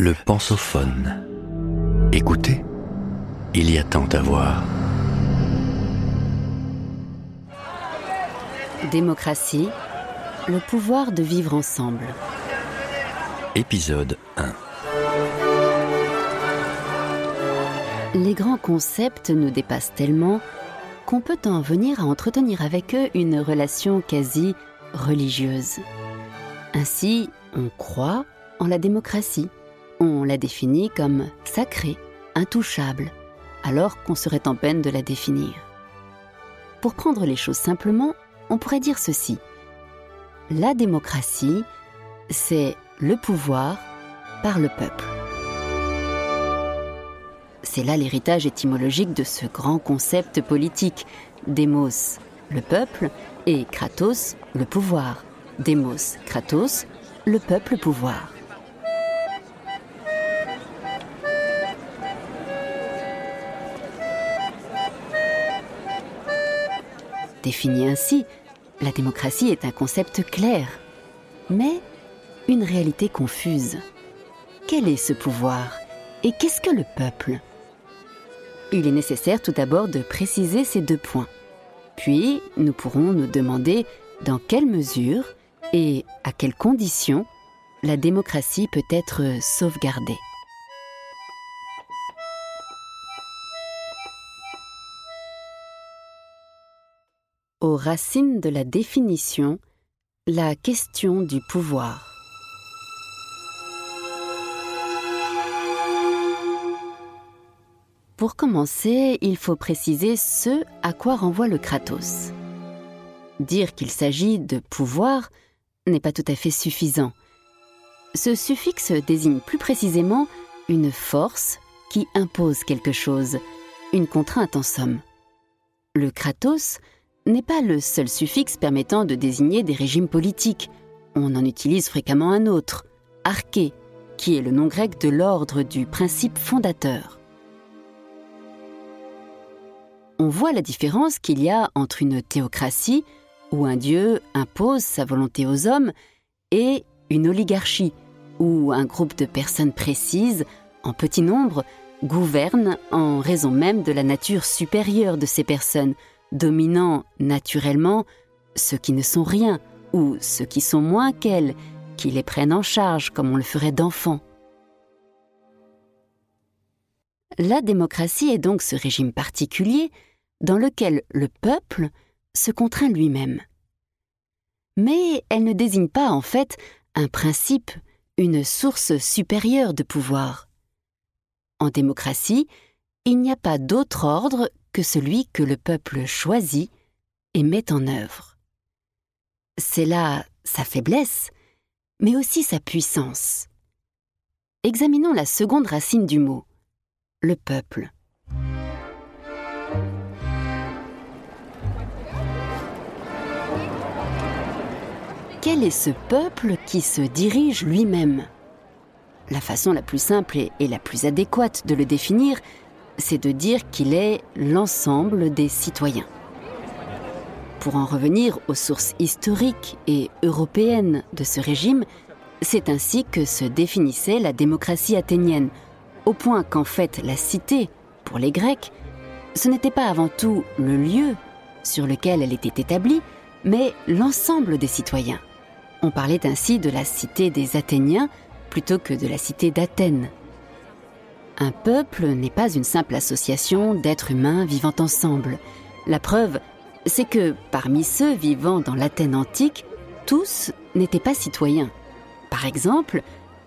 Le pensophone. Écoutez, il y a tant à voir. Démocratie, le pouvoir de vivre ensemble. Épisode 1. Les grands concepts nous dépassent tellement qu'on peut en venir à entretenir avec eux une relation quasi religieuse. Ainsi, on croit en la démocratie. On la définit comme sacrée, intouchable, alors qu'on serait en peine de la définir. Pour prendre les choses simplement, on pourrait dire ceci. La démocratie, c'est le pouvoir par le peuple. C'est là l'héritage étymologique de ce grand concept politique, démos, le peuple, et kratos, le pouvoir. Démos, kratos, le peuple pouvoir. Défini ainsi, la démocratie est un concept clair, mais une réalité confuse. Quel est ce pouvoir et qu'est-ce que le peuple? Il est nécessaire tout d'abord de préciser ces deux points. Puis, nous pourrons nous demander dans quelle mesure et à quelles conditions la démocratie peut être sauvegardée. Aux racines de la définition, la question du pouvoir. Pour commencer, il faut préciser ce à quoi renvoie le Kratos. Dire qu'il s'agit de pouvoir n'est pas tout à fait suffisant. Ce suffixe désigne plus précisément une force qui impose quelque chose, une contrainte en somme. Le Kratos n'est pas le seul suffixe permettant de désigner des régimes politiques. On en utilise fréquemment un autre, arché, qui est le nom grec de l'ordre du principe fondateur. On voit la différence qu'il y a entre une théocratie, où un dieu impose sa volonté aux hommes, et une oligarchie, où un groupe de personnes précises, en petit nombre, gouverne en raison même de la nature supérieure de ces personnes, dominant naturellement ceux qui ne sont rien ou ceux qui sont moins qu'elles, qui les prennent en charge comme on le ferait d'enfants. La démocratie est donc ce régime particulier dans lequel le peuple se contraint lui-même. Mais elle ne désigne pas en fait un principe, une source supérieure de pouvoir. En démocratie, il n'y a pas d'autre ordre celui que le peuple choisit et met en œuvre. C'est là sa faiblesse, mais aussi sa puissance. Examinons la seconde racine du mot, le peuple. Quel est ce peuple qui se dirige lui-même? La façon la plus simple et la plus adéquate de le définir, c'est de dire qu'il est l'ensemble des citoyens. Pour en revenir aux sources historiques et européennes de ce régime, c'est ainsi que se définissait la démocratie athénienne, au point qu'en fait la cité, pour les Grecs, ce n'était pas avant tout le lieu sur lequel elle était établie, mais l'ensemble des citoyens. On parlait ainsi de la cité des Athéniens plutôt que de la cité d'Athènes. Un peuple n'est pas une simple association d'êtres humains vivant ensemble. La preuve, c'est que parmi ceux vivant dans l'Athènes antique, tous n'étaient pas citoyens. Par exemple,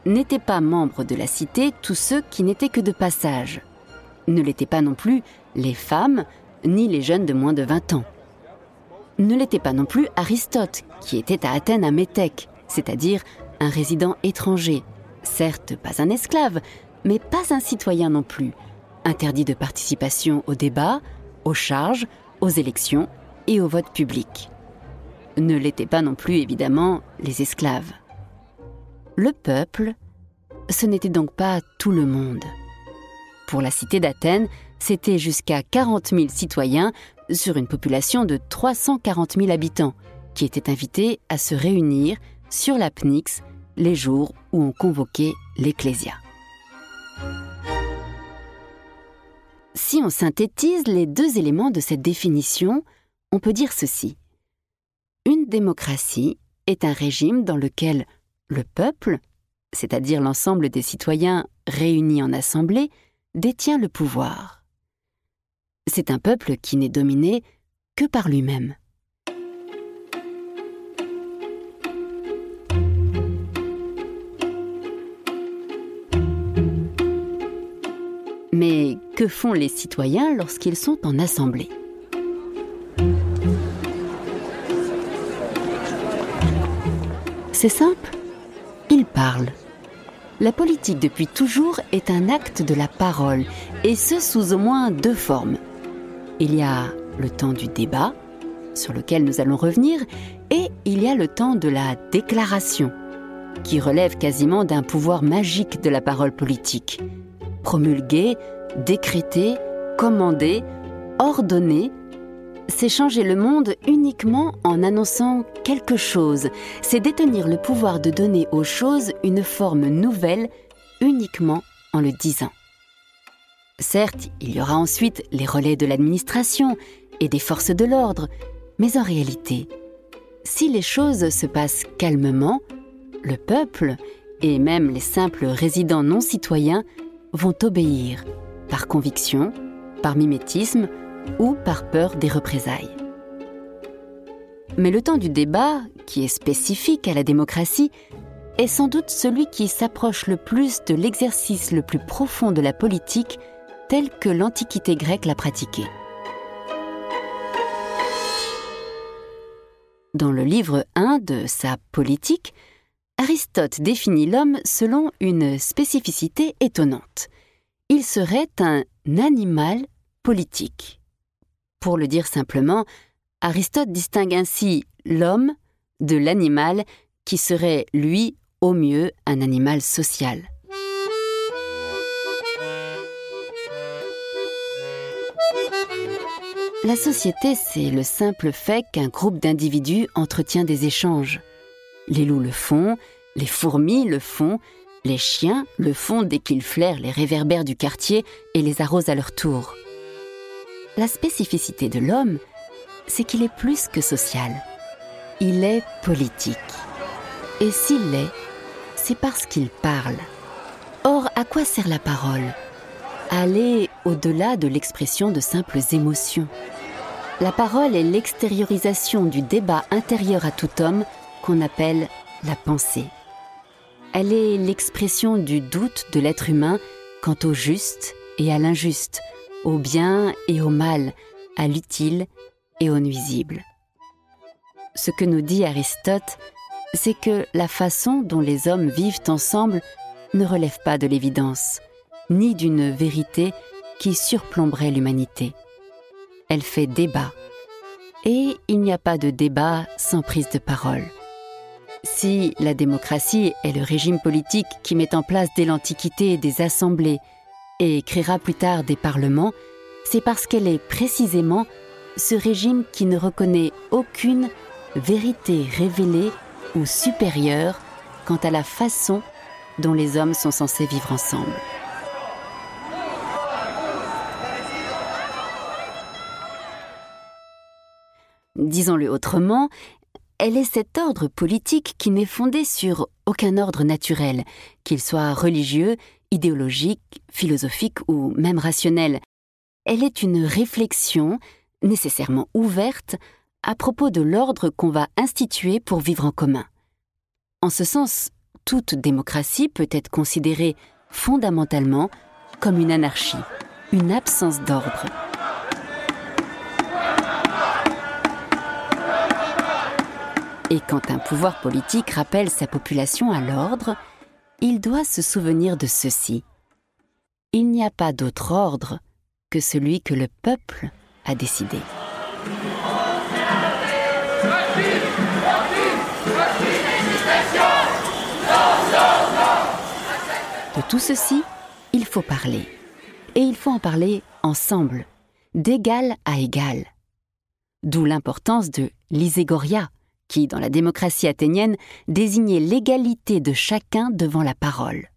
n'étaient pas membres de la cité tous ceux qui n'étaient que de passage. Ne l'étaient pas non plus les femmes, ni les jeunes de moins de 20 ans. Ne l'était pas non plus Aristote, qui était à Athènes à Méthèque, c'est-à-dire un résident étranger, certes pas un esclave, mais pas un citoyen non plus, interdit de participation aux débats, aux charges, aux élections et au vote public. Ne l'étaient pas non plus évidemment les esclaves. Le peuple, ce n'était donc pas tout le monde. Pour la cité d'Athènes, c'était jusqu'à 40 000 citoyens sur une population de 340 000 habitants qui étaient invités à se réunir sur la Pnyx les jours où on convoquait l'Ecclésia. Si on synthétise les deux éléments de cette définition, on peut dire ceci. Une démocratie est un régime dans lequel le peuple, c'est-à-dire l'ensemble des citoyens réunis en assemblée, détient le pouvoir. C'est un peuple qui n'est dominé que par lui-même. Mais que font les citoyens lorsqu'ils sont en assemblée C'est simple, ils parlent. La politique depuis toujours est un acte de la parole, et ce sous au moins deux formes. Il y a le temps du débat, sur lequel nous allons revenir, et il y a le temps de la déclaration, qui relève quasiment d'un pouvoir magique de la parole politique. Promulguer, décréter, commander, ordonner, c'est changer le monde uniquement en annonçant quelque chose, c'est détenir le pouvoir de donner aux choses une forme nouvelle uniquement en le disant. Certes, il y aura ensuite les relais de l'administration et des forces de l'ordre, mais en réalité, si les choses se passent calmement, le peuple, et même les simples résidents non citoyens, vont obéir, par conviction, par mimétisme ou par peur des représailles. Mais le temps du débat, qui est spécifique à la démocratie, est sans doute celui qui s'approche le plus de l'exercice le plus profond de la politique tel que l'Antiquité grecque l'a pratiqué. Dans le livre 1 de sa Politique, Aristote définit l'homme selon une spécificité étonnante. Il serait un animal politique. Pour le dire simplement, Aristote distingue ainsi l'homme de l'animal qui serait, lui, au mieux, un animal social. La société, c'est le simple fait qu'un groupe d'individus entretient des échanges. Les loups le font, les fourmis le font, les chiens le font dès qu'ils flairent les réverbères du quartier et les arrosent à leur tour. La spécificité de l'homme, c'est qu'il est plus que social. Il est politique. Et s'il l'est, c'est parce qu'il parle. Or, à quoi sert la parole? Aller au-delà de l'expression de simples émotions. La parole est l'extériorisation du débat intérieur à tout homme qu'on appelle la pensée. Elle est l'expression du doute de l'être humain quant au juste et à l'injuste, au bien et au mal, à l'utile et au nuisible. Ce que nous dit Aristote, c'est que la façon dont les hommes vivent ensemble ne relève pas de l'évidence, ni d'une vérité qui surplomberait l'humanité. Elle fait débat. Et il n'y a pas de débat sans prise de parole. Si la démocratie est le régime politique qui met en place dès l'Antiquité des assemblées et créera plus tard des parlements, c'est parce qu'elle est précisément ce régime qui ne reconnaît aucune vérité révélée ou supérieure quant à la façon dont les hommes sont censés vivre ensemble. Disons-le autrement, elle est cet ordre politique qui n'est fondé sur aucun ordre naturel, qu'il soit religieux, idéologique, philosophique ou même rationnel. Elle est une réflexion, nécessairement ouverte, à propos de l'ordre qu'on va instituer pour vivre en commun. En ce sens, toute démocratie peut être considérée fondamentalement comme une anarchie, une absence d'ordre. Et quand un pouvoir politique rappelle sa population à l'ordre, il doit se souvenir de ceci. Il n'y a pas d'autre ordre que celui que le peuple a décidé. De tout ceci, il faut parler. Et il faut en parler ensemble, d'égal à égal. D'où l'importance de l'iségoria, qui, dans la démocratie athénienne, désignait l'égalité de chacun devant la parole.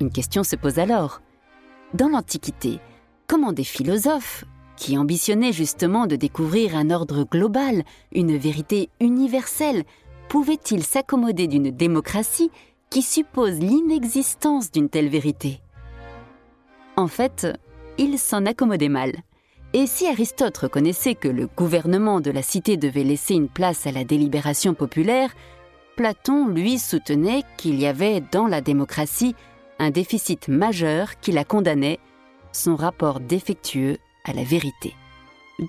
Une question se pose alors. Dans l'Antiquité, comment des philosophes, qui ambitionnaient justement de découvrir un ordre global, une vérité universelle, pouvaient-ils s'accommoder d'une démocratie qui suppose l'inexistence d'une telle vérité En fait, ils s'en accommodaient mal. Et si Aristote reconnaissait que le gouvernement de la cité devait laisser une place à la délibération populaire, Platon, lui, soutenait qu'il y avait dans la démocratie un déficit majeur qui la condamnait, son rapport défectueux à la vérité.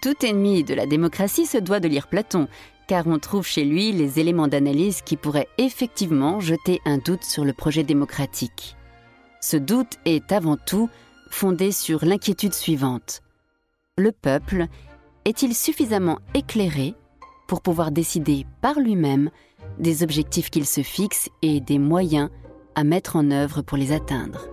Tout ennemi de la démocratie se doit de lire Platon, car on trouve chez lui les éléments d'analyse qui pourraient effectivement jeter un doute sur le projet démocratique. Ce doute est avant tout fondé sur l'inquiétude suivante. Le peuple est-il suffisamment éclairé pour pouvoir décider par lui-même des objectifs qu'il se fixe et des moyens à mettre en œuvre pour les atteindre?